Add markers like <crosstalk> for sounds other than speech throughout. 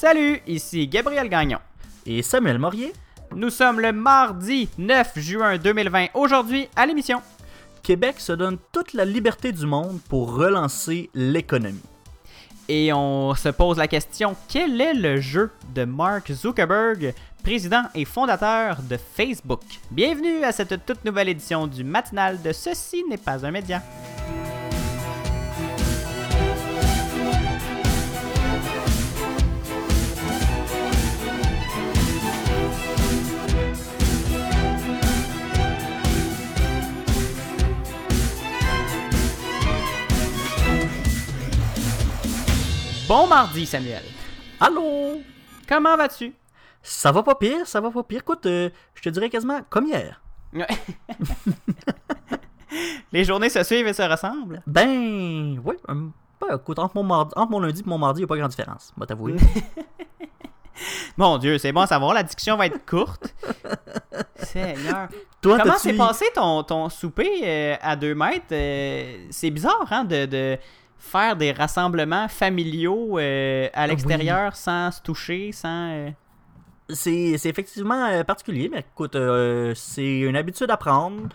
Salut, ici Gabriel Gagnon. Et Samuel Morier. Nous sommes le mardi 9 juin 2020. Aujourd'hui, à l'émission. Québec se donne toute la liberté du monde pour relancer l'économie. Et on se pose la question, quel est le jeu de Mark Zuckerberg, président et fondateur de Facebook? Bienvenue à cette toute nouvelle édition du matinal de Ceci n'est pas un média. Bon mardi, Samuel. Allô? Comment vas-tu? Ça va pas pire, ça va pas pire. Écoute, euh, je te dirais quasiment comme hier. <laughs> Les journées se suivent et se ressemblent. Ben, oui. ben, écoute, entre mon, mardi- entre mon lundi et mon mardi, il n'y a pas grande différence. Moi, t'avouer. <laughs> Mon Dieu, c'est bon à savoir, la discussion va être courte. <laughs> Seigneur. Toi, Comment s'est passé ton, ton souper euh, à deux mètres? Euh, c'est bizarre, hein, de, de faire des rassemblements familiaux euh, à l'extérieur sans se toucher, sans... euh, C'est effectivement euh, particulier, mais écoute, c'est une habitude à prendre.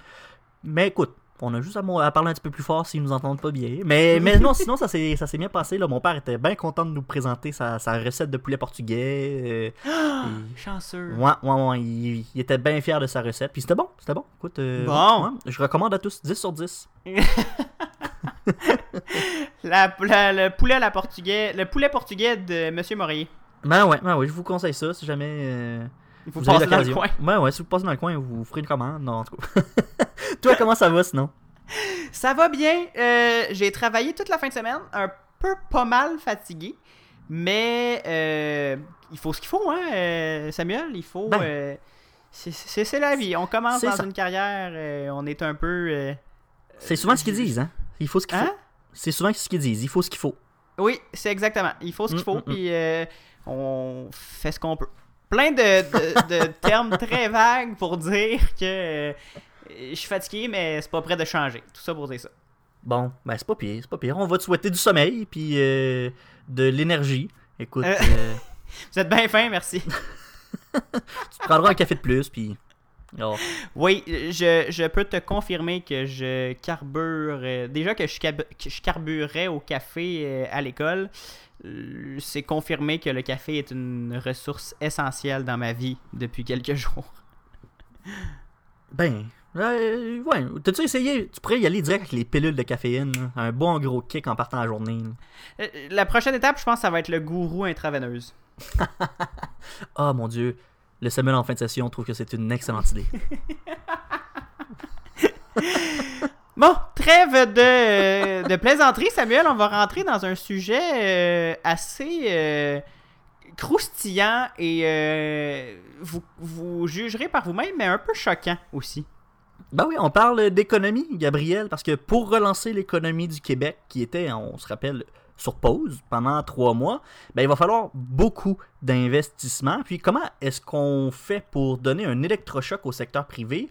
Mais écoute, on a juste à, parler un petit peu plus fort s'ils nous entendent pas bien. Mais, <laughs> mais non, sinon, ça s'est ça s'est bien passé. Là. Mon père était bien content de nous présenter sa, sa recette de poulet portugais. euh, et- Chanceux. Ouais, ouais, ouais, il, il était bien fier de sa recette. Puis c'était bon, c'était bon. Écoute, euh, Bon. ouais, je recommande à tous 10 sur 10. <laughs> La- la- le poulet à la portugais, le poulet portugais de Monsieur Morier. Ben ouais, ben ouais, je vous conseille ça si jamais euh, Il faut vous passer dans le coin. Ouais, ouais, si vous passez dans le coin, vous ferez une commande. Non, en tout cas. <laughs> Toi, comment ça va sinon? Ça va bien. euh, j'ai travaillé toute la fin de semaine, un peu pas mal fatigué, mais euh, il faut ce qu'il faut, hein, euh, Samuel. Il faut. Ben. euh, c'est- la vie. On commence dans ça. une carrière, euh, on est un peu. euh, C'est souvent ce qu'ils disent, hein? Il faut ce qu'il Hein? faut. C'est souvent ce qu'ils disent, il faut ce qu'il faut. Oui, c'est exactement. Il faut ce qu'il Mm, faut, mm, mm. puis euh, on fait ce qu'on peut. Plein de, de- de termes très vagues pour dire que euh, je suis fatigué, mais c'est pas prêt de changer. Tout ça pour dire ça. Bon, ben c'est pas pire, c'est pas pire. On va te souhaiter du sommeil, puis euh, de l'énergie. Écoute, Euh. <laughs> Vous êtes bien fin, merci. <laughs> tu prendras un café de plus, puis... Oh. Oui, je, je peux te confirmer que je carbure. euh, déjà que je, cab- que je carburais au café euh, à l'école, euh, c'est confirmé que le café est une ressource essentielle dans ma vie depuis quelques <laughs> jours. Ben, ouais. T'as-tu essayé? Tu pourrais y aller direct avec les pilules de caféine. là. Un bon gros kick en partant la journée. La prochaine étape, je pense, ça va être le gourou intraveineuse. <laughs> Ah mon dieu. Le Samuel en fin de session trouve que c'est une excellente idée. <laughs> Bon, trêve de, de plaisanterie, Samuel. On va rentrer dans un sujet euh, assez euh, croustillant et euh, vous, vous jugerez par vous-même, mais un peu choquant aussi. Ben oui, on parle d'économie, Gabriel, parce que pour relancer l'économie du Québec, qui était, on se rappelle, sur pause pendant trois mois, ben il va falloir beaucoup d'investissements. Puis comment est-ce qu'on fait pour donner un électrochoc au secteur privé,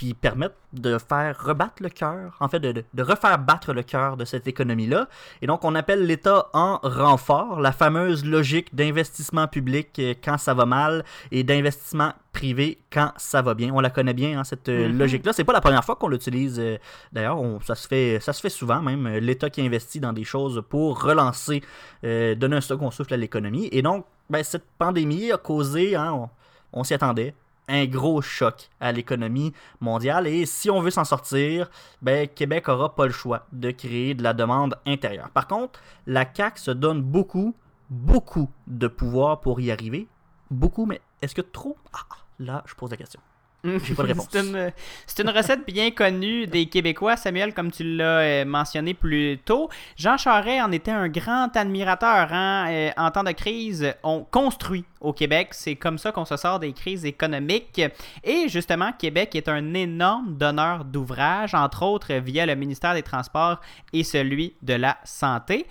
puis permettre de faire rebattre le cœur, en fait, de, refaire battre le cœur de cette économie-là. Et donc, on appelle l'État en renfort, la fameuse logique d'investissement public euh, quand ça va mal et d'investissement privé quand ça va bien. On la connaît bien, hein, cette euh, Mhm. logique-là. C'est pas la première fois qu'on l'utilise. euh, D'ailleurs, ça, se fait, ça se fait souvent, même, l'État qui investit dans des choses pour relancer, euh, donner un second souffle à l'économie. Et donc, ben, cette pandémie a causé, hein, on, on s'y attendait, un gros choc à l'économie mondiale. Et si on veut s'en sortir, ben, Québec aura pas le choix de créer de la demande intérieure. Par contre, la CAQ se donne beaucoup, beaucoup de pouvoir pour y arriver. Beaucoup, mais est-ce que trop? Ah, Là, je pose la question. J'ai pas de réponse. C'est une, c'est une recette bien connue des Québécois, Samuel, comme tu l'as euh, mentionné plus tôt. Jean Charest en était un grand admirateur. hein. Euh, en temps de crise, on construit au Québec. C'est comme ça qu'on se sort des crises économiques. Et justement, Québec est un énorme donneur d'ouvrages, entre autres via le ministère des Transports et celui de la Santé.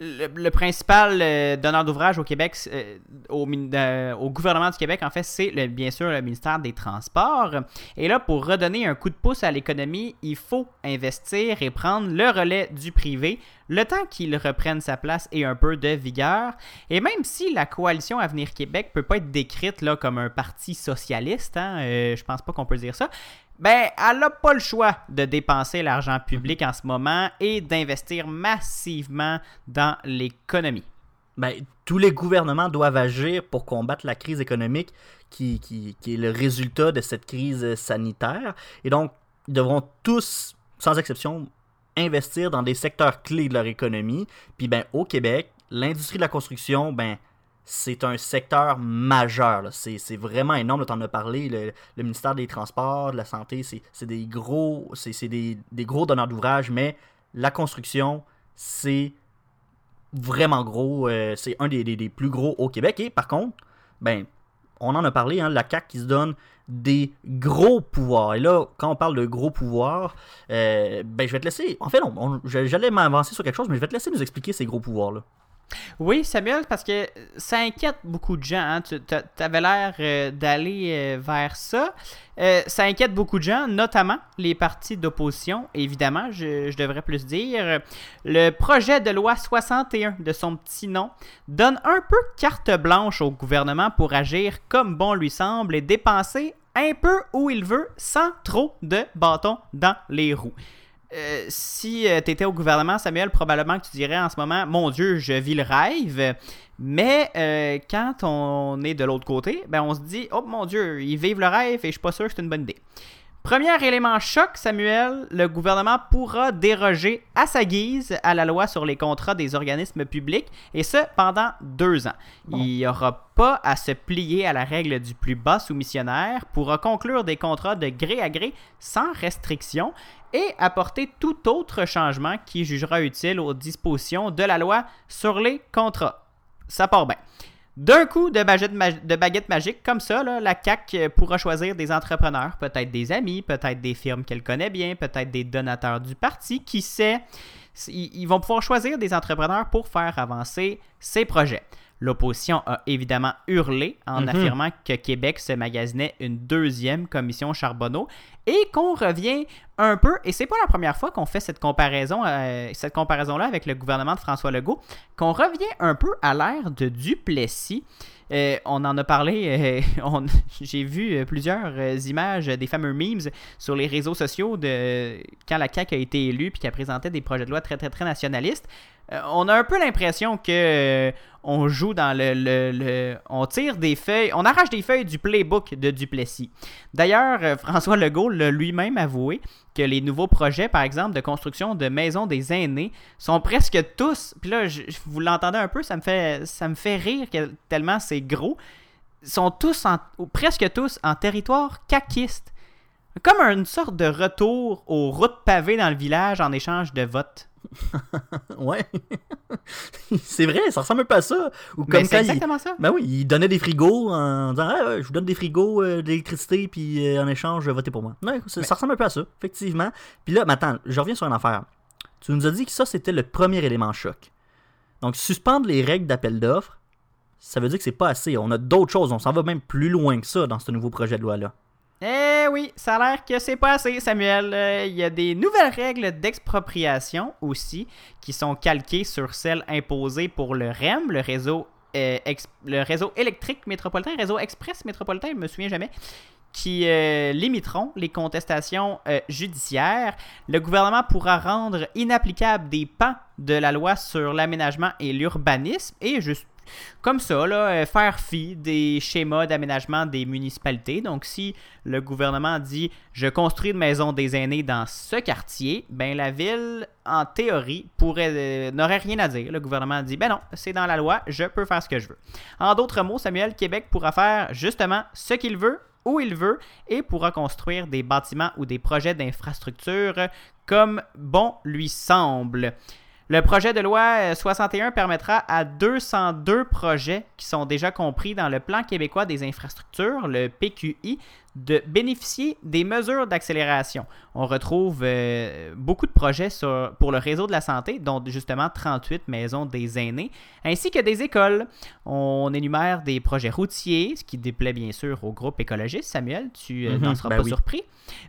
Le, principal euh, donneur d'ouvrage au Québec, euh, au, au, gouvernement du Québec, en fait, c'est bien sûr le ministère des Transports. Et là, pour redonner un coup de pouce à l'économie, il faut investir et prendre le relais du privé, le temps qu'il reprenne sa place et un peu de vigueur. Et même si la coalition Avenir Québec peut pas être décrite là, comme un parti socialiste, hein, euh, je pense pas qu'on peut dire ça, ben, elle n'a pas le choix de dépenser l'argent public en ce moment et d'investir massivement dans l'économie. Ben, tous les gouvernements doivent agir pour combattre la crise économique qui, qui, qui, est le résultat de cette crise sanitaire. Et donc, ils devront tous, sans exception, investir dans des secteurs clés de leur économie. Puis, ben, au Québec, l'industrie de la construction, ben, c'est un secteur majeur. C'est vraiment énorme. Tu en as parlé. Le, ministère des Transports, de la Santé, c'est des gros c'est des, gros donneurs d'ouvrage, mais la construction, c'est vraiment gros. Euh, c'est un des, plus gros au Québec. Et par contre, ben, on en a parlé, hein, la CAC qui se donne des gros pouvoirs. Et là, quand on parle de gros pouvoirs, euh, ben, je vais te laisser. En fait, non, j'allais m'avancer sur quelque chose, mais je vais te laisser nous expliquer ces gros pouvoirs-là. Oui, Samuel, parce que ça inquiète beaucoup de gens. Hein. Tu avais l'air euh, d'aller euh, vers ça. Euh, ça inquiète beaucoup de gens, notamment les partis d'opposition, évidemment, je, devrais plus dire. Le projet de loi 61 de son petit nom donne un peu carte blanche au gouvernement pour agir comme bon lui semble et dépenser un peu où il veut sans trop de bâtons dans les roues. Euh, si euh, tu étais au gouvernement, Samuel, probablement que tu dirais en ce moment, mon Dieu, je vis le rêve. Mais euh, quand on est de l'autre côté, ben on se dit, oh mon Dieu, ils vivent le rêve et je suis pas sûr que c'est une bonne idée. Premier élément choc, Samuel, le gouvernement pourra déroger à sa guise à la loi sur les contrats des organismes publics, et ce pendant deux ans. Il n'y aura pas à se plier à la règle du plus bas soumissionnaire, pourra conclure des contrats de gré à gré sans restriction et apporter tout autre changement qui jugera utile aux dispositions de la loi sur les contrats. Ça part bien. D'un coup de baguette, magique comme ça, la CAC pourra choisir des entrepreneurs, peut-être des amis, peut-être des firmes qu'elle connaît bien, peut-être des donateurs du parti, qui sait? Ils vont pouvoir choisir des entrepreneurs pour faire avancer ses projets. L'opposition a évidemment hurlé en mhm. affirmant que Québec se magasinait une deuxième commission Charbonneau et qu'on revient un peu, et c'est pas la première fois qu'on fait cette comparaison, euh, cette comparaison-là avec le gouvernement de François Legault, qu'on revient un peu à l'ère de Duplessis. Euh, on en a parlé, euh, <laughs> j'ai vu plusieurs images des fameux memes sur les réseaux sociaux de quand la CAQ a été élue puis qu'elle présentait des projets de loi très très très nationalistes. on a un peu l'impression que on joue dans le, le, On tire des feuilles, on arrache des feuilles du playbook de Duplessis. D'ailleurs, euh, François Legault l'a lui-même avoué que les nouveaux projets, par exemple, de construction de maisons des aînés, sont presque tous. Puis là, je, vous l'entendez un peu, ça me fait, ça me fait rire tellement c'est gros. Sont tous, ou presque tous, en territoire caquiste. Comme une sorte de retour aux routes pavées dans le village en échange de votes. Ouais. <laughs> c'est vrai, ça ressemble un peu à ça. Ou comme c'est exactement ça. Ben oui, il donnait des frigos en disant ah, Je vous donne des frigos, euh, d'électricité, puis euh, en échange, votez pour moi. Ouais, ça, ressemble un peu à ça, effectivement. Puis là, maintenant, je reviens sur une affaire. Tu nous as dit que ça, c'était le premier élément choc. Donc, suspendre les règles d'appel d'offres, ça veut dire que c'est pas assez. On a d'autres choses. On s'en va même plus loin que ça dans ce nouveau projet de loi-là. Eh oui, ça a l'air que c'est pas assez, Samuel. Euh, il y a des nouvelles règles d'expropriation aussi qui sont calquées sur celles imposées pour le REM, le réseau, euh, électrique métropolitain, réseau express métropolitain, je me souviens jamais qui euh, limiteront les contestations judiciaires. Le gouvernement pourra rendre inapplicables des pans de la loi sur l'aménagement et l'urbanisme et juste comme ça, euh, faire fi des schémas d'aménagement des municipalités. Donc, si le gouvernement dit je construis une maison des aînés dans ce quartier, ben la ville, en théorie, euh, n'aurait rien à dire. Le gouvernement dit ben non, c'est dans la loi, je peux faire ce que je veux. En d'autres mots, Samuel, Québec pourra faire justement ce qu'il veut où il veut et pourra construire des bâtiments ou des projets d'infrastructure comme bon lui semble. Le projet de loi 61 euh, permettra à 202 projets qui sont déjà compris dans le Plan québécois des infrastructures, le PQI, de bénéficier des mesures d'accélération. On retrouve euh, beaucoup de projets sur- pour le réseau de la santé, dont justement 38 maisons des aînés, ainsi que des écoles. On énumère des projets routiers, ce qui déplaît bien sûr au groupe écologiste. Samuel, tu euh, Mhm, n'en seras ben pas oui. surpris.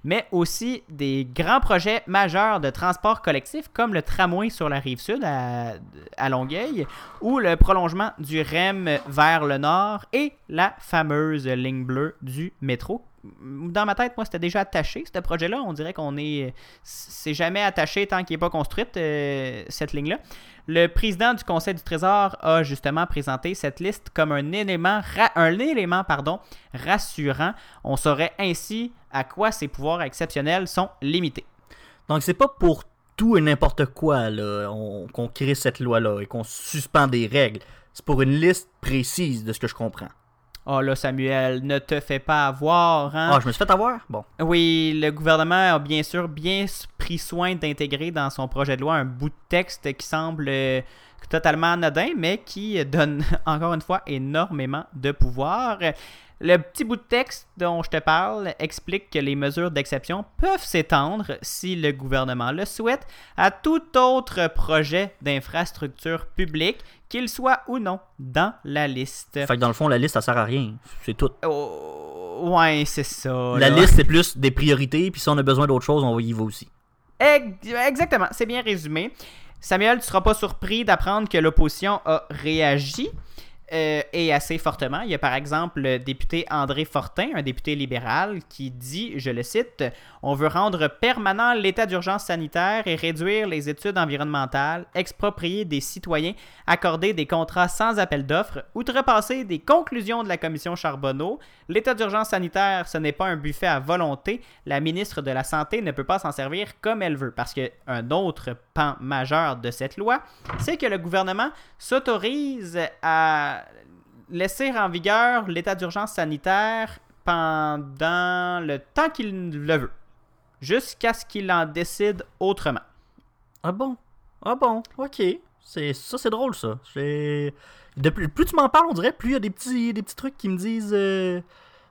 Mais aussi des grands projets majeurs de transport collectif, comme le tramway sur la rive sud à, à Longueuil, ou le prolongement du REM vers le nord et la fameuse ligne bleue du métro. Dans ma tête, moi, c'était déjà attaché, ce projet-là. On dirait qu'on est. C'est jamais attaché tant qu'il n'est pas construite, euh, cette ligne-là. Le président du Conseil du Trésor a justement présenté cette liste comme un élément, un élément pardon, rassurant. On saurait ainsi à quoi ses pouvoirs exceptionnels sont limités. Donc, c'est pas pour tout et n'importe quoi qu'on crée cette loi-là et qu'on suspend des règles. C'est pour une liste précise de ce que je comprends. Oh là, Samuel, ne te fais pas avoir, hein? Ah, je me suis fait avoir? Bon. Oui, le gouvernement a bien sûr bien pris soin d'intégrer dans son projet de loi un bout de texte qui semble euh, totalement anodin, mais qui donne <laughs> encore une fois énormément de pouvoir. Le petit bout de texte dont je te parle explique que les mesures d'exception peuvent s'étendre, si le gouvernement le souhaite, à tout autre projet d'infrastructure publique, qu'il soit ou non dans la liste. Fait que dans le fond, la liste, ça sert à rien. C'est tout. Oh, ouais, c'est ça. La là. liste, c'est plus des priorités, puis si on a besoin d'autre chose, on y va aussi. Ex- Exactement, c'est bien résumé. Samuel, tu seras pas surpris d'apprendre que l'opposition a réagi euh, et assez fortement. Il y a par exemple le député André Fortin, un député libéral, qui dit, je le cite, On veut rendre permanent l'état d'urgence sanitaire et réduire les études environnementales, exproprier des citoyens, accorder des contrats sans appel d'offres, outrepasser des conclusions de la commission Charbonneau. L'état d'urgence sanitaire, ce n'est pas un buffet à volonté. La ministre de la Santé ne peut pas s'en servir comme elle veut. Parce qu'un autre pan majeur de cette loi, c'est que le gouvernement s'autorise à laisser en vigueur l'état d'urgence sanitaire pendant le temps qu'il le veut, jusqu'à ce qu'il en décide autrement. Ah bon? Ah bon? Ok. C'est ça, c'est drôle ça. Plus, tu m'en parles, on dirait, plus il y a des petits, trucs qui me disent. euh,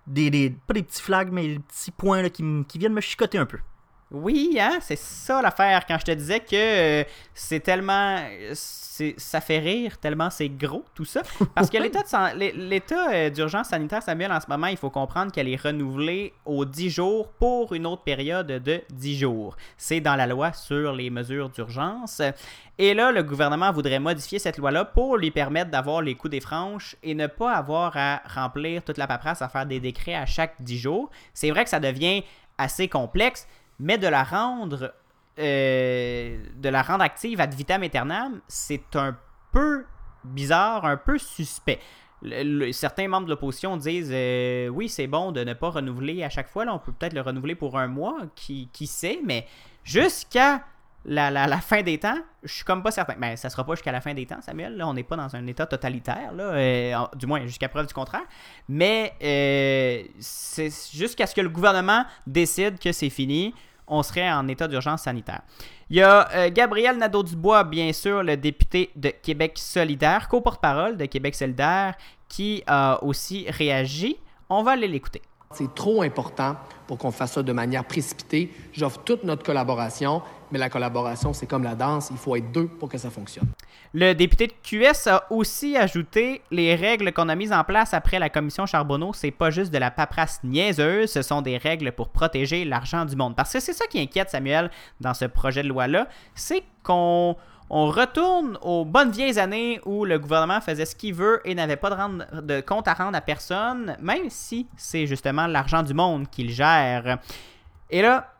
des, pas des petits flags, mais des petits points qui, qui viennent me chicoter un peu. Oui, hein, c'est ça l'affaire. Quand je te disais que euh, c'est tellement. Ça fait rire tellement c'est gros, tout ça. Parce que <laughs> l'état euh, d'urgence sanitaire, Samuel, en ce moment, il faut comprendre qu'elle est renouvelée aux 10 jours pour une autre période de 10 jours. C'est dans la loi sur les mesures d'urgence. Et là, le gouvernement voudrait modifier cette loi-là pour lui permettre d'avoir les coups des franches et ne pas avoir à remplir toute la paperasse à faire des décrets à chaque 10 jours. C'est vrai que ça devient assez complexe, mais de la rendre euh, de la rendre active ad vitam aeternam, c'est un peu bizarre, un peu suspect. Certains membres de l'opposition disent euh, oui, c'est bon de ne pas renouveler à chaque fois. Là, on peut peut-être le renouveler pour un mois, qui, qui sait, mais jusqu'à la, fin des temps, je suis comme pas certain. Mais ça sera pas jusqu'à la fin des temps, Samuel. On n'est pas dans un état totalitaire, là, euh, du moins jusqu'à preuve du contraire. Mais euh, c'est jusqu'à ce que le gouvernement décide que c'est fini, on serait en état d'urgence sanitaire. Il y a euh, Gabriel Nadeau-Dubois, bien sûr, le député de Québec solidaire, co-porte-parole de Québec solidaire, qui a aussi réagi. On va aller l'écouter. C'est trop important pour qu'on fasse ça de manière précipitée. J'offre toute notre collaboration, mais la collaboration, c'est comme la danse, il faut être deux pour que ça fonctionne. Le député de QS a aussi ajouté les règles qu'on a mises en place après la commission Charbonneau, c'est pas juste de la paperasse niaiseuse, ce sont des règles pour protéger l'argent du monde. Parce que c'est ça qui inquiète Samuel dans ce projet de loi-là, c'est qu'on on retourne aux bonnes vieilles années où le gouvernement faisait ce qu'il veut et n'avait pas de, compte à rendre à personne, même si c'est justement l'argent du monde qu'il gère. Et là,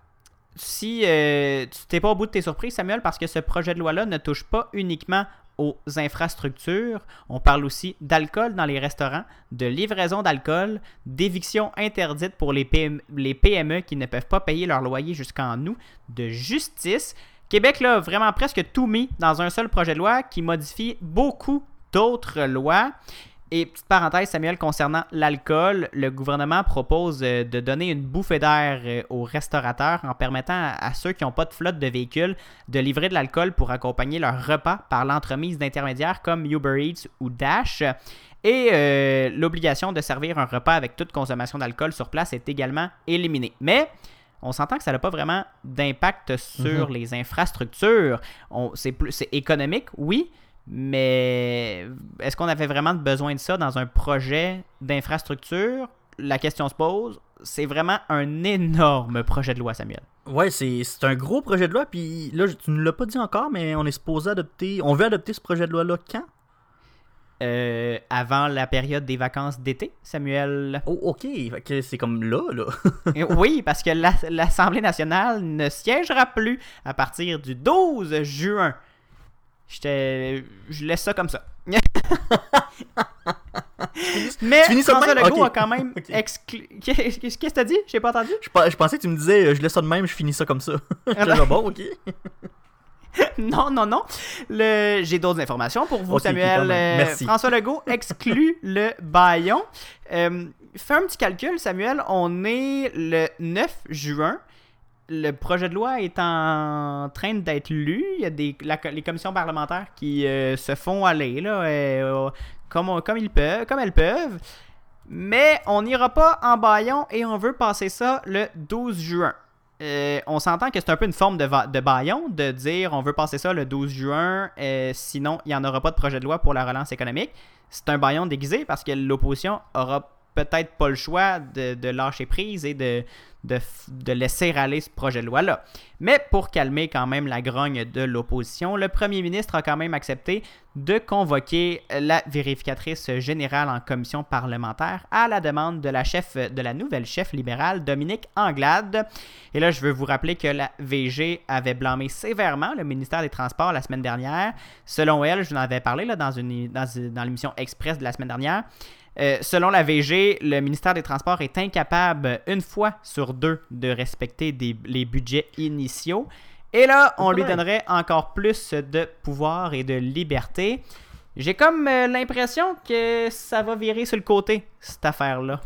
si euh, tu t'es pas au bout de tes surprises, Samuel, parce que ce projet de loi-là ne touche pas uniquement aux infrastructures. On parle aussi d'alcool dans les restaurants, de livraison d'alcool, d'éviction interdite pour les PME qui ne peuvent pas payer leur loyer jusqu'en août, de justice. Québec là, vraiment presque tout mis dans un seul projet de loi qui modifie beaucoup d'autres lois. Et petite parenthèse, Samuel, concernant l'alcool, le gouvernement propose euh, de donner une bouffée d'air euh, aux restaurateurs en permettant à, ceux qui n'ont pas de flotte de véhicules de livrer de l'alcool pour accompagner leur repas par l'entremise d'intermédiaires comme Uber Eats ou Dash. Et euh, l'obligation de servir un repas avec toute consommation d'alcool sur place est également éliminée. Mais on s'entend que ça n'a pas vraiment d'impact sur Mhm. les infrastructures. C'est économique, oui, mais est-ce qu'on avait vraiment besoin de ça dans un projet d'infrastructure? La question se pose. C'est vraiment un énorme projet de loi, Samuel. Ouais, c'est c'est un gros projet de loi, puis là, tu ne l'as pas dit encore, mais on est supposé adopter. On veut adopter ce projet de loi-là quand? Euh, avant la période des vacances d'été, Samuel. Oh, ok, c'est comme là, là. <laughs> Et oui, parce que la- l'Assemblée nationale ne siégera plus à partir du 12 juin. Je laisse ça comme ça. <laughs> Mais tu finis François? Legault Ok. a quand même <laughs> exclu... Qu'est-ce que t'as dit? J'ai pas entendu? Je, pe- je pensais que tu me disais, euh, je laisse ça de même, je finis ça comme ça. J'étais ben- genre, bon, ok. <laughs> non, non, non. Le... J'ai d'autres informations pour vous, Samuel. Euh, Merci. François Legault <laughs> exclut le baillon. Euh, fais un petit calcul, Samuel. On est le 9 juin. Le projet de loi est en train d'être lu. Il y a des, la- les commissions parlementaires qui euh, se font aller là, euh, comme, on- comme ils peuvent, comme elles peuvent. Mais on n'ira pas en baillon et on veut passer ça le 12 juin. Euh, on s'entend que c'est un peu une forme de, de baillon de dire on veut passer ça le 12 juin, euh, sinon il n'y en aura pas de projet de loi pour la relance économique. C'est un baillon déguisé parce que l'opposition aura peut-être pas le choix de, de lâcher prise et de, de, laisser aller ce projet de loi-là. Mais pour calmer quand même la grogne de l'opposition, le premier ministre a quand même accepté de convoquer la vérificatrice générale en commission parlementaire à la demande de la nouvelle chef libérale Dominique Anglade. Et là, je veux vous rappeler que la VG avait blâmé sévèrement le ministère des Transports la semaine dernière. Selon elle, je vous en avais parlé là, dans, une, dans l'émission Express de la semaine dernière. Euh, selon la VG, le ministère des Transports est incapable, une fois sur deux, de respecter des- les budgets initiaux. Et là, on lui donnerait encore plus de pouvoir et de liberté. J'ai comme euh, l'impression que ça va virer sur le côté, cette affaire-là.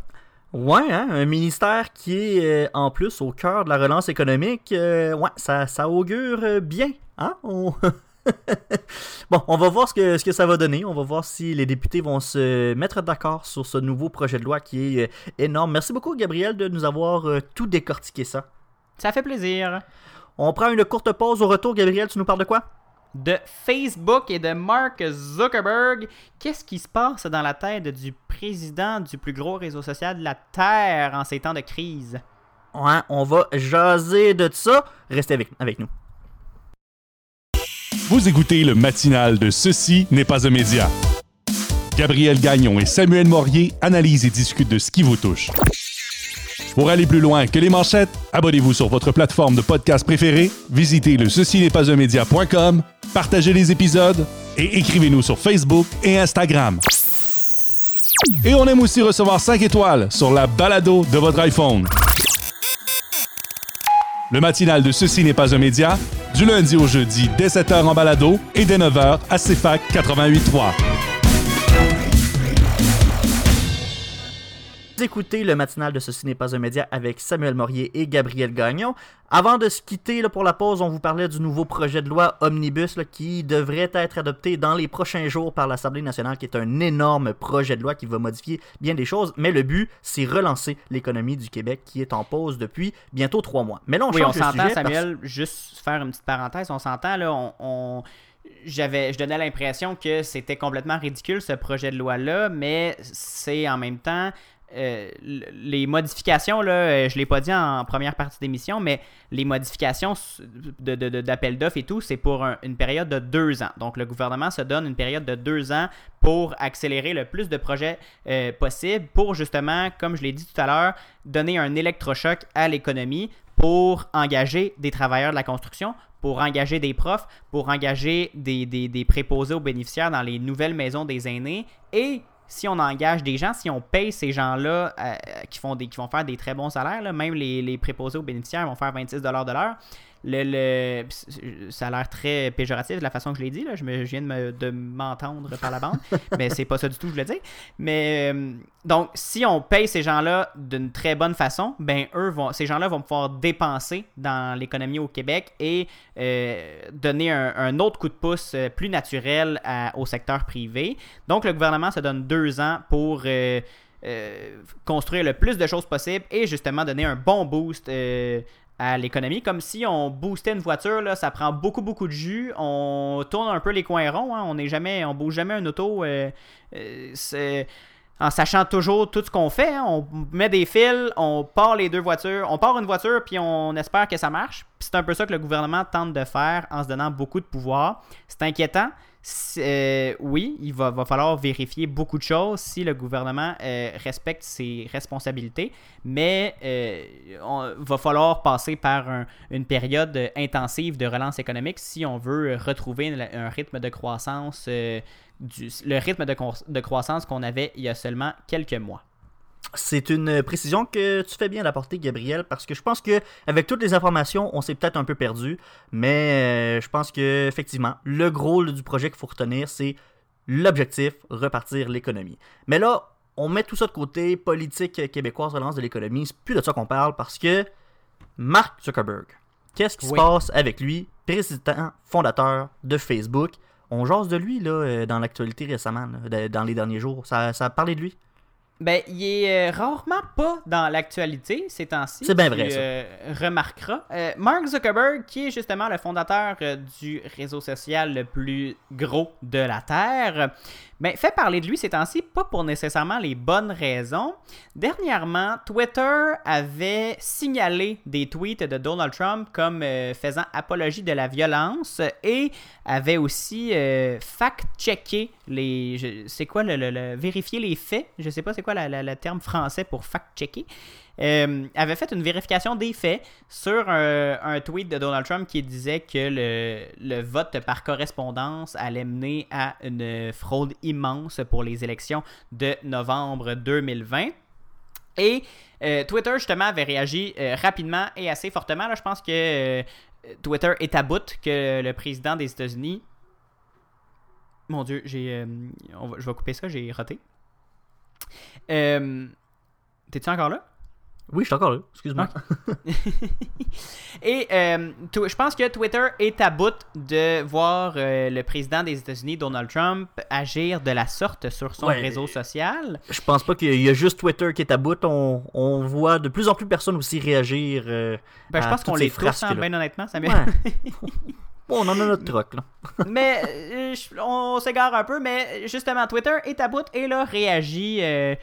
Ouais, hein, un ministère qui est euh, en plus au cœur de la relance économique, euh, ouais, ça, ça augure bien. Hein? On- <laughs> <laughs> bon, on va voir ce que, ce que ça va donner. On va voir si les députés vont se mettre d'accord sur ce nouveau projet de loi qui est euh, énorme. Merci beaucoup, Gabriel, de nous avoir euh, tout décortiqué ça. Ça fait plaisir. On prend une courte pause au retour. Gabriel, tu nous parles de quoi? de Facebook et de Mark Zuckerberg. Qu'est-ce qui se passe dans la tête du président du plus gros réseau social de la Terre en ces temps de crise? Ouais, on va jaser de ça. Restez avec, avec nous. Vous écoutez le matinal de Ceci n'est pas un média. Gabriel Gagnon et Samuel Morier analysent et discutent de ce qui vous touche. Pour aller plus loin que les manchettes, abonnez-vous sur votre plateforme de podcast préférée, visitez le ceci n'est pas un média.com, partagez les épisodes et écrivez-nous sur Facebook et Instagram. Et on aime aussi recevoir 5 étoiles sur la balado de votre iPhone. Le matinal de Ceci n'est pas un média, du lundi au jeudi dès 7h en balado et dès 9h à CFAC 88.3. Vous écoutez le matinal de Ceci n'est pas un média avec Samuel Morier et Gabriel Gagnon. Avant de se quitter là, pour la pause, on vous parlait du nouveau projet de loi Omnibus là, qui devrait être adopté dans les prochains jours par l'Assemblée nationale, qui est un énorme projet de loi qui va modifier bien des choses. Mais le but, c'est relancer l'économie du Québec qui est en pause depuis bientôt trois mois. Mais là, on oui, on change de s'entend, parce- Samuel, juste faire une petite parenthèse, on s'entend, là, on... on- J'avais, je donnais l'impression que c'était complètement ridicule ce projet de loi-là, mais c'est en même temps euh, les modifications, là, euh, je ne l'ai pas dit en première partie d'émission, mais les modifications s- de, d'appel d'offres et tout, c'est pour un- une période de deux ans. Donc, le gouvernement se donne une période de deux ans pour accélérer le plus de projets euh, possible, pour justement, comme je l'ai dit tout à l'heure, donner un électrochoc à l'économie pour engager des travailleurs de la construction, pour engager des profs, pour engager des, des, des préposés aux bénéficiaires dans les nouvelles maisons des aînés et si on engage des gens, si on paye ces gens-là euh, qui, vont faire des très bons salaires, même les, les préposés aux bénéficiaires vont faire 26 de l'heure, le, le- ça a l'air très péjoratif de la façon que je l'ai dit. Là. Je, me, je viens de, me- de m'entendre par la bande, <laughs> mais c'est pas ça du tout que je voulais dire. Mais euh, donc, si on paye ces gens-là d'une très bonne façon, ben eux vont, ces gens-là vont pouvoir dépenser dans l'économie au Québec et euh, donner un, un autre coup de pouce euh, plus naturel à- au secteur privé. Donc, le gouvernement se donne deux ans pour euh, euh, construire le plus de choses possible et justement donner un bon boost euh, à l'économie. Comme si on boostait une voiture, là, ça prend beaucoup, beaucoup de jus. On tourne un peu les coins ronds. hein. On n'est jamais, on bouge jamais un auto. euh, euh, en sachant toujours tout ce qu'on fait. hein. On met des fils, on part les deux voitures, on part une voiture, puis on espère que ça marche. C'est un peu ça que le gouvernement tente de faire en se donnant beaucoup de pouvoir. C'est inquiétant. Euh, oui, il va, falloir vérifier beaucoup de choses si le gouvernement euh, respecte ses responsabilités, mais euh, on va falloir passer par un- une période euh, intensive de relance économique si on veut retrouver un rythme de croissance, euh, le rythme de croissance qu'on avait il y a seulement quelques mois. C'est une précision que tu fais bien d'apporter, Gabriel, parce que je pense que avec toutes les informations, on s'est peut-être un peu perdu, mais euh, je pense que effectivement, le gros du projet qu'il faut retenir, c'est l'objectif repartir l'économie. Mais là, on met tout ça de côté, politique québécoise, relance de l'économie, c'est plus de ça qu'on parle parce que Mark Zuckerberg, qu'est-ce qui Oui. se passe avec lui, président fondateur de Facebook? On jase de lui là euh, dans l'actualité récemment, là, dans les derniers jours. Ça, ça a parlé de lui? Ben, il est euh, rarement pas dans l'actualité ces temps-ci. C'est bien vrai, ça. euh, remarqueras. Euh, Mark Zuckerberg, qui est justement le fondateur euh, du réseau social le plus gros de la Terre, ben, fait parler de lui ces temps-ci, pas pour nécessairement les bonnes raisons. Dernièrement, Twitter avait signalé des tweets de Donald Trump comme euh, faisant apologie de la violence et avait aussi euh, fact-checké les. C'est quoi le, le- Vérifier les faits? Je sais pas c'est quoi le terme français pour fact-checker. Euh, avait fait une vérification des faits sur un, un tweet de Donald Trump qui disait que le, vote par correspondance allait mener à une fraude immense pour les élections de novembre 2020. Et euh, Twitter, justement, avait réagi euh, rapidement et assez fortement. Là, je pense que euh, Twitter est à bout que le président des États-Unis. Mon Dieu, j'ai, euh, va- je vais couper ça, j'ai raté. Euh, T'es-tu encore là? Oui, je suis encore là. Excuse-moi. <laughs> Et euh, je pense que Twitter est à bout de voir euh, le président des États-Unis, Donald Trump, agir de la sorte sur son Ouais. réseau social. Je pense pas qu'il y a juste Twitter qui est à bout. On, on voit de plus en plus de personnes aussi réagir. euh, Ben, je pense qu'on les tous, hein, bien honnêtement. Ouais. <laughs> Bon, on en a notre troc, là. <laughs> mais euh, on s'égare un peu, mais justement, Twitter est à bout et là réagit euh,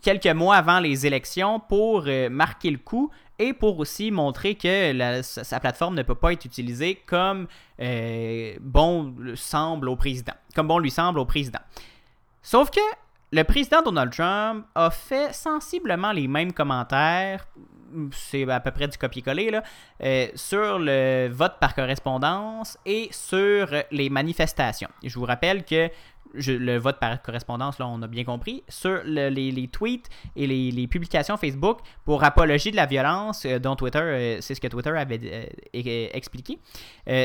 quelques mois avant les élections pour euh, marquer le coup et pour aussi montrer que sa, plateforme ne peut pas être utilisée comme euh, bon le semble au président, comme bon lui semble au président. Sauf que le président Donald Trump a fait sensiblement les mêmes commentaires, c'est à peu près du copier-coller, là, euh, sur le vote par correspondance et sur les manifestations. Je vous rappelle que le vote par correspondance, là, on a bien compris, sur le- les, tweets et les, publications Facebook pour apologie de la violence euh, dont Twitter, euh, c'est ce que Twitter avait expliqué.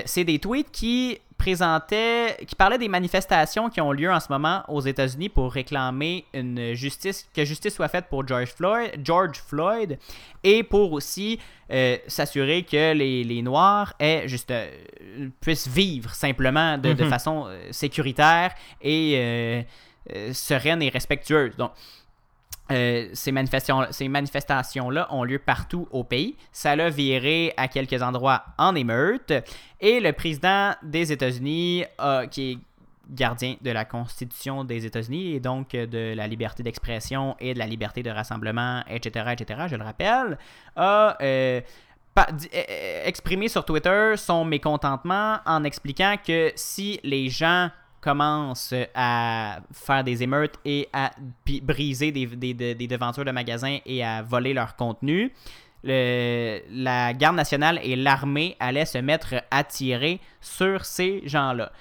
C'est des tweets qui présentaient, qui parlaient des manifestations qui ont lieu en ce moment aux États-Unis pour réclamer une justice, que justice soit faite pour George Floyd, George Floyd et pour aussi euh, s'assurer que les, les Noirs aient juste, euh, puissent vivre simplement de, de Mhm. façon euh, sécuritaire et euh, sereine et respectueuse. Donc, euh, ces, manifestations, ces manifestations-là ont lieu partout au pays. Ça l'a viré à quelques endroits en émeute. Et le président des États-Unis, euh, qui est gardien de la Constitution des États-Unis et donc euh, de la liberté d'expression et de la liberté de rassemblement, etc., etc., je le rappelle, a euh, euh, exprimé sur Twitter son mécontentement en expliquant que si les gens commencent à faire des émeutes et à briser des, des- des- des devantures de magasins et à voler leur contenu, le- la garde nationale et l'armée allaient se mettre à tirer sur ces gens-là.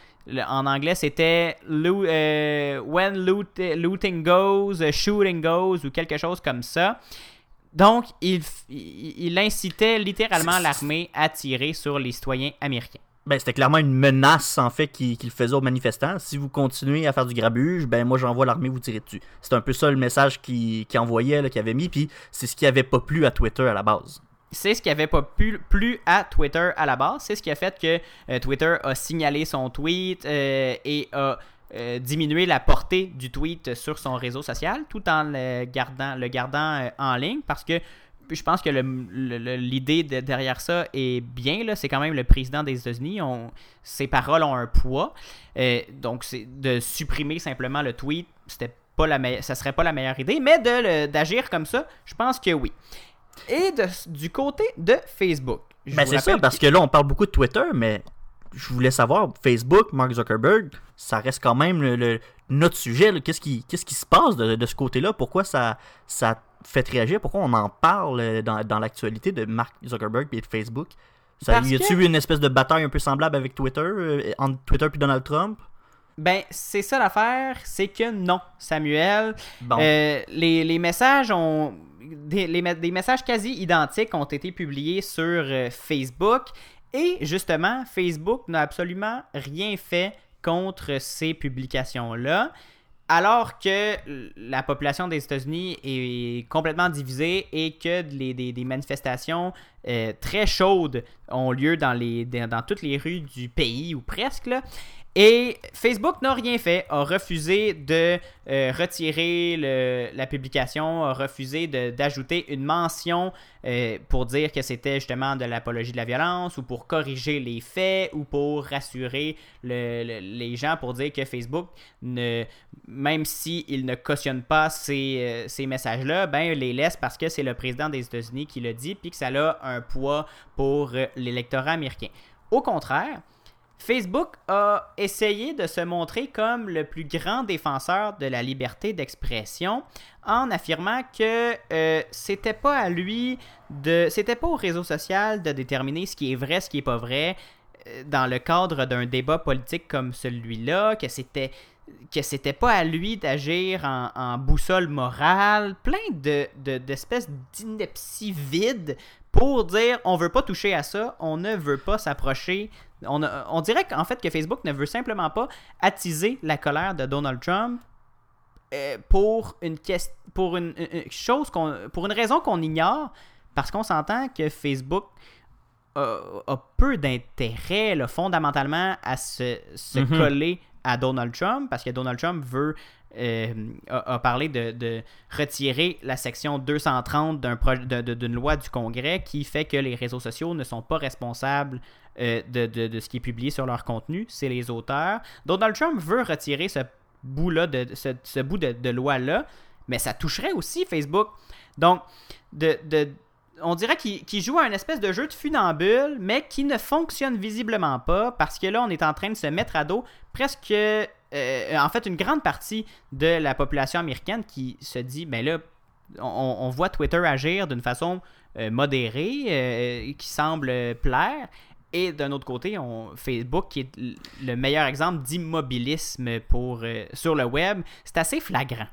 En anglais, c'était euh, When loot- looting goes, shooting goes ou quelque chose comme ça. Donc, il incitait littéralement l'armée à tirer sur les citoyens américains. Ben, c'était clairement une menace, en fait, qu'il faisait aux manifestants. Si vous continuez à faire du grabuge, ben, moi, j'envoie l'armée vous tirer dessus. C'est un peu ça le message qu'il envoyait, qu'il avait mis, puis c'est ce qui avait pas plu à Twitter à la base. C'est ce qui avait pas plu à Twitter à la base. C'est ce qui a fait que euh, Twitter a signalé son tweet euh, et a euh, diminué la portée du tweet sur son réseau social tout en le gardant, le gardant en ligne parce que je pense que l'idée de- derrière ça est bien. là. C'est quand même le président des États-Unis. Ses paroles ont un poids. Euh, donc, de supprimer simplement le tweet, c'était pas la ça serait pas la meilleure idée. Mais d'agir comme ça, je pense que oui. Et de- du côté de Facebook. Ben, c'est ça, parce que là, on parle beaucoup de Twitter, mais je voulais savoir, Facebook, Mark Zuckerberg, ça reste quand même le, le- notre sujet. Qu'est-ce qui, se passe de, de ce côté-là? Pourquoi ça, ça fait réagir? Pourquoi on en parle euh, dans, dans l'actualité de Mark Zuckerberg et de Facebook? Ça, Parce y a-tu que- eu une espèce de bataille un peu semblable avec Twitter, euh, entre Twitter et Donald Trump? Ben, c'est ça l'affaire, c'est que non, Samuel. Bon. Euh, les, les messages ont. Des, les des messages quasi identiques ont été publiés sur euh, Facebook. Et justement, Facebook n'a absolument rien fait contre ces publications-là. Alors que la population des États-Unis est complètement divisée et que les- des, manifestations euh, très chaudes ont lieu dans, les, dans toutes les rues du pays, ou presque, là. Et Facebook n'a rien fait, a refusé de euh, retirer la publication, a refusé d'ajouter une mention euh, pour dire que c'était justement de l'apologie de la violence ou pour corriger les faits ou pour rassurer le- le- les gens pour dire que Facebook, ne, même s'il ne cautionne pas ces, euh, ces messages-là, ben les laisse parce que c'est le président des États-Unis qui le dit puis que ça a un poids pour l'électorat américain. Au contraire, Facebook a essayé de se montrer comme le plus grand défenseur de la liberté d'expression en affirmant que euh, c'était pas à lui de c'était pas au réseau social de déterminer ce qui est vrai, ce qui est pas vrai euh, dans le cadre d'un débat politique comme celui-là, que c'était que c'était pas à lui d'agir en, boussole morale, plein de- d'espèces d'inepties vides pour dire on veut pas toucher à ça, on ne veut pas s'approcher. On, a- on dirait qu'en fait que Facebook ne veut simplement pas attiser la colère de Donald Trump euh, pour une pour une, chose qu'on pour une raison qu'on ignore parce qu'on s'entend que Facebook a, a peu d'intérêt fondamentalement à se, se Mhm. coller à Donald Trump parce que Donald Trump veut euh, a, parlé de, retirer la section 230 d'un proj- de- de- d'une loi du Congrès qui fait que les réseaux sociaux ne sont pas responsables euh, de, ce qui est publié sur leur contenu, c'est les auteurs. Donald Trump veut retirer ce bout-là, de, ce, bout de, loi-là, mais ça toucherait aussi Facebook. Donc, on dirait qu'il qu'il joue à un espèce de jeu de funambule, mais qui ne fonctionne visiblement pas parce que là, on est en train de se mettre à dos presque, euh, en fait, une grande partie de la population américaine qui se dit, ben là, on, voit Twitter agir d'une façon euh, modérée, euh, qui semble plaire. Et d'un autre côté, on, Facebook, qui est le meilleur exemple d'immobilisme euh, sur le web, c'est assez flagrant.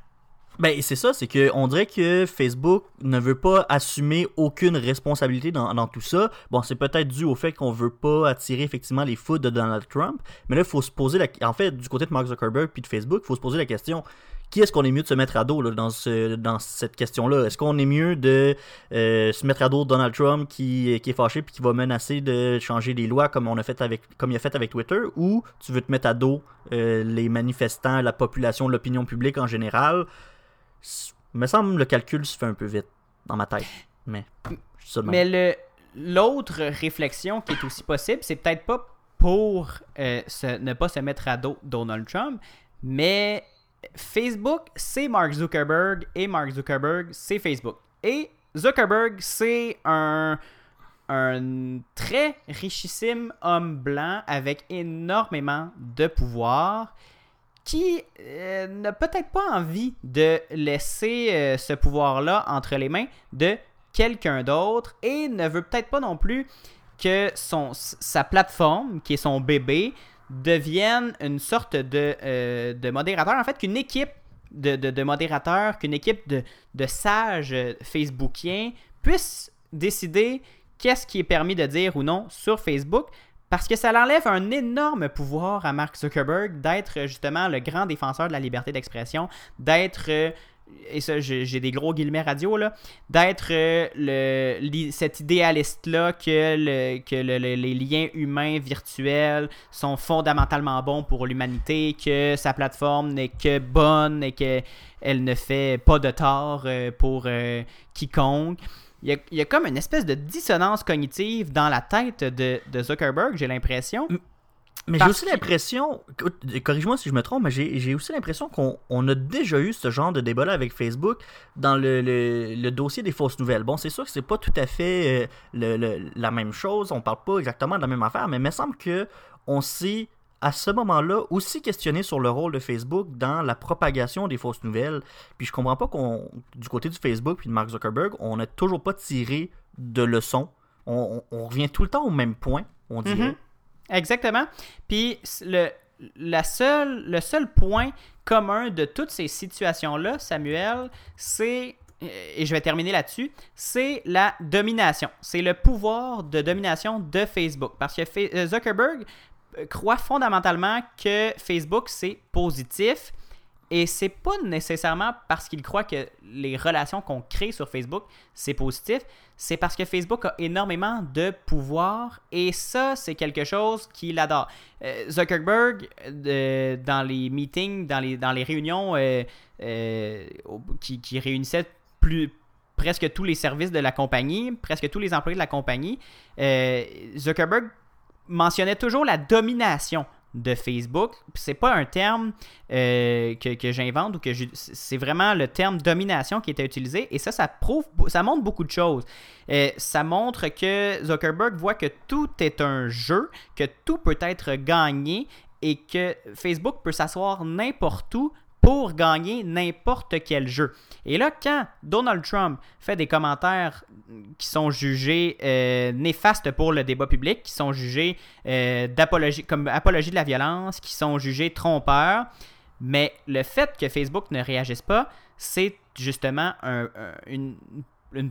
Ben, c'est ça, c'est que on dirait que Facebook ne veut pas assumer aucune responsabilité dans, dans tout ça. Bon, c'est peut-être dû au fait qu'on veut pas attirer effectivement les foudres de Donald Trump, mais là, il faut se poser la en fait, du côté de Mark Zuckerberg puis de Facebook, il faut se poser la question qui est-ce qu'on est mieux de se mettre à dos là, dans, ce, dans cette question-là? Est-ce qu'on est mieux de euh, se mettre à dos Donald Trump qui, qui est fâché puis qui va menacer de changer les lois comme on a fait avec comme il a fait avec Twitter ou tu veux te mettre à dos euh, les manifestants, la population, l'opinion publique en général? Il me semble le calcul se fait un peu vite dans ma tête. Mais. Mais le l'autre réflexion qui est aussi possible, c'est peut-être pas pour euh, ne pas se mettre à dos Donald Trump, mais Facebook, c'est Mark Zuckerberg et Mark Zuckerberg, c'est Facebook. Et Zuckerberg, c'est un, un très richissime homme blanc avec énormément de pouvoir qui euh, n'a peut-être pas envie de laisser euh, ce pouvoir-là entre les mains de quelqu'un d'autre et ne veut peut-être pas non plus que son, sa plateforme, qui est son bébé, devienne une sorte de, euh, modérateur. En fait, qu'une équipe de, modérateurs, qu'une équipe de, de sages Facebookiens puisse décider qu'est-ce qui est permis de dire ou non sur Facebook. Parce que ça l'enlève un énorme pouvoir à Mark Zuckerberg d'être justement le grand défenseur de la liberté d'expression, d'être, euh, et ça j'ai des gros guillemets radio là, d'être euh, le, cet idéaliste-là que, que le- le- les liens humains virtuels sont fondamentalement bons pour l'humanité, que sa plateforme n'est que bonne et qu'elle ne fait pas de tort euh, pour quiconque. Il y, a, il y a comme une espèce de dissonance cognitive dans la tête de, de Zuckerberg, j'ai l'impression. Mais j'ai aussi l'impression, corrige-moi si je me trompe, mais j'ai aussi l'impression qu'on on a déjà eu ce genre de débat-là avec Facebook dans le, le- le dossier des fausses nouvelles. Bon, c'est sûr que c'est pas tout à fait euh, le- le- la même chose, on parle pas exactement de la même affaire, mais il me semble que on s'est à ce moment-là aussi questionné sur le rôle de Facebook dans la propagation des fausses nouvelles. Puis je comprends pas qu'on, du côté du Facebook puis de Mark Zuckerberg, on n'a toujours pas tiré de leçons. On, revient tout le temps au même point, on dirait. Mhm. Exactement. Puis le, la seule, le seul point commun de toutes ces situations-là, Samuel, c'est, euh, et je vais terminer là-dessus, c'est la domination. C'est le pouvoir de domination de Facebook. Parce que euh, Zuckerberg croit fondamentalement que Facebook, c'est positif. Et c'est pas nécessairement parce qu'il croit que les relations qu'on crée sur Facebook, c'est positif. C'est parce que Facebook a énormément de pouvoir et ça, c'est quelque chose qu'il adore. Euh, Zuckerberg, euh, dans les meetings, dans les, dans les réunions euh, qui, qui réunissaient presque tous les services de la compagnie, presque tous les employés de la compagnie, Zuckerberg mentionnait toujours la domination de Facebook. C'est pas un terme euh, que, j'invente ou que c'est vraiment le terme domination qui était utilisé et ça, ça prouve, ça montre beaucoup de choses. Euh, ça montre que Zuckerberg voit que tout est un jeu, que tout peut être gagné et que Facebook peut s'asseoir n'importe où pour gagner n'importe quel jeu. Et là, quand Donald Trump fait des commentaires qui sont jugés euh, néfastes pour le débat public, qui sont jugés euh, comme apologie de la violence, qui sont jugés trompeurs, mais le fait que Facebook ne réagisse pas, c'est justement un- un- une,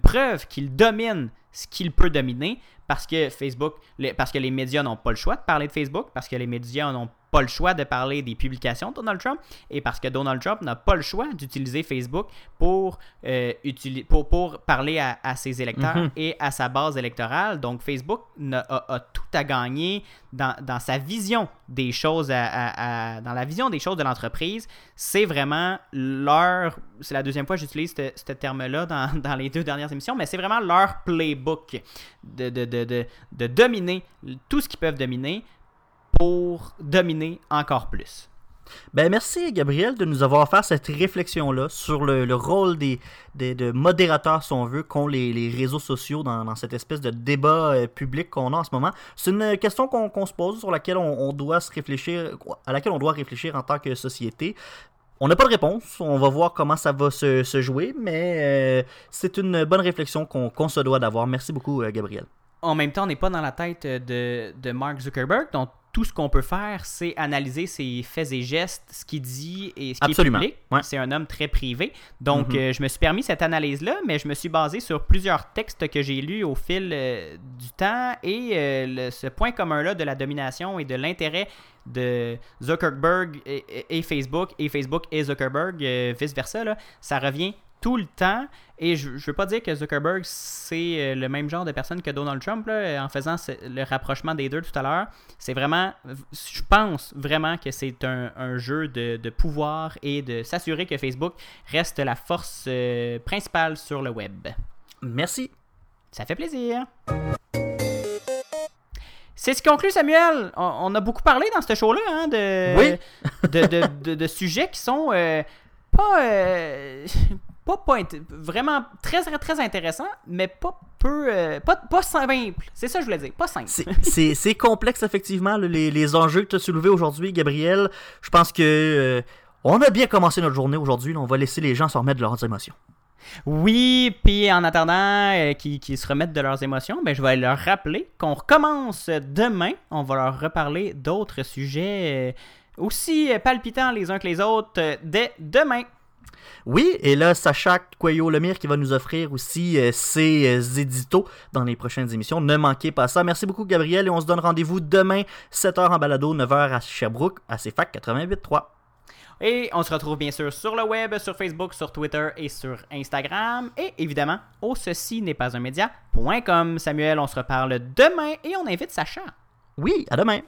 preuve qu'il domine ce qu'il peut dominer parce que Facebook, parce que les médias n'ont pas le choix de parler de Facebook, parce que les médias n'ont pas le choix de parler des publications de Donald Trump et parce que Donald Trump n'a pas le choix d'utiliser Facebook pour, euh, pour, pour parler à, à ses électeurs Mhm. et à sa base électorale. Donc Facebook a, a tout à gagner dans, dans sa vision des choses, à- à- à- dans la vision des choses de l'entreprise. C'est vraiment leur, c'est la deuxième fois que j'utilise ce, terme-là dans, <laughs> dans les deux dernières émissions, mais c'est vraiment leur playbook de, de, de, de, de dominer tout ce qu'ils peuvent dominer pour dominer encore plus. Ben merci Gabriel de nous avoir fait cette réflexion-là sur le, le rôle des, des- de modérateurs, si on veut, qu'ont les, les réseaux sociaux dans, dans cette espèce de débat euh, public qu'on a en ce moment. C'est une question qu'on se pose, sur laquelle on, on doit se réfléchir, à laquelle on doit réfléchir en tant que société. On n'a pas de réponse, on va voir comment ça va se, se jouer, mais euh, c'est une bonne réflexion qu'on se doit d'avoir. Merci beaucoup, euh, Gabriel. En même temps, on n'est pas dans la tête de, de Mark Zuckerberg, donc tout ce qu'on peut faire, c'est analyser ses faits et gestes, ce qu'il dit et ce qui est public. Ouais. C'est un homme très privé. Donc, Mhm. euh, je me suis permis cette analyse-là, mais je me suis basé sur plusieurs textes que j'ai lus au fil euh, du temps et euh, le- ce point commun-là de la domination et de l'intérêt de Zuckerberg et, et- et Facebook et Facebook et Zuckerberg, vice-versa, ça revient tout le temps. Et je ne veux pas dire que Zuckerberg, c'est euh, le même genre de personne que Donald Trump, là, en faisant ce- le rapprochement des deux tout à l'heure. C'est vraiment, je pense vraiment que c'est un, un jeu de, de pouvoir et de s'assurer que Facebook reste la force euh, principale sur le web. Merci. Ça fait plaisir. C'est ce qui conclut, Samuel. On, on a beaucoup parlé dans ce show-là hein, de, Oui. de, de, de- de sujets qui sont euh, pas, euh, pas, vraiment très, très, très intéressants, mais pas peu. euh, pas, pas simple. C'est ça que je voulais dire. Pas simple. C'est- complexe, effectivement, les, les enjeux que tu as soulevés aujourd'hui, Gabriel. Je pense que euh, on a bien commencé notre journée aujourd'hui. On va laisser les gens se remettre de leurs émotions. Oui, puis en attendant euh, qu'ils se remettent de leurs émotions, ben, je vais leur rappeler qu'on recommence demain. On va leur reparler d'autres sujets euh, aussi palpitants les uns que les autres dès demain. Oui, et là, Sacha Coyo-Lemire qui va nous offrir aussi euh, ses euh, éditos dans les prochaines émissions. Ne manquez pas ça. Merci beaucoup, Gabriel, et on se donne rendez-vous demain, 7h en balado, 9h à Sherbrooke, à CFAC 88.3. Et on se retrouve bien sûr sur le web, sur Facebook, sur Twitter et sur Instagram. Et évidemment, au ceci n'est pas un média.com. Samuel, on se reparle demain et on invite Sacha. Oui, à demain.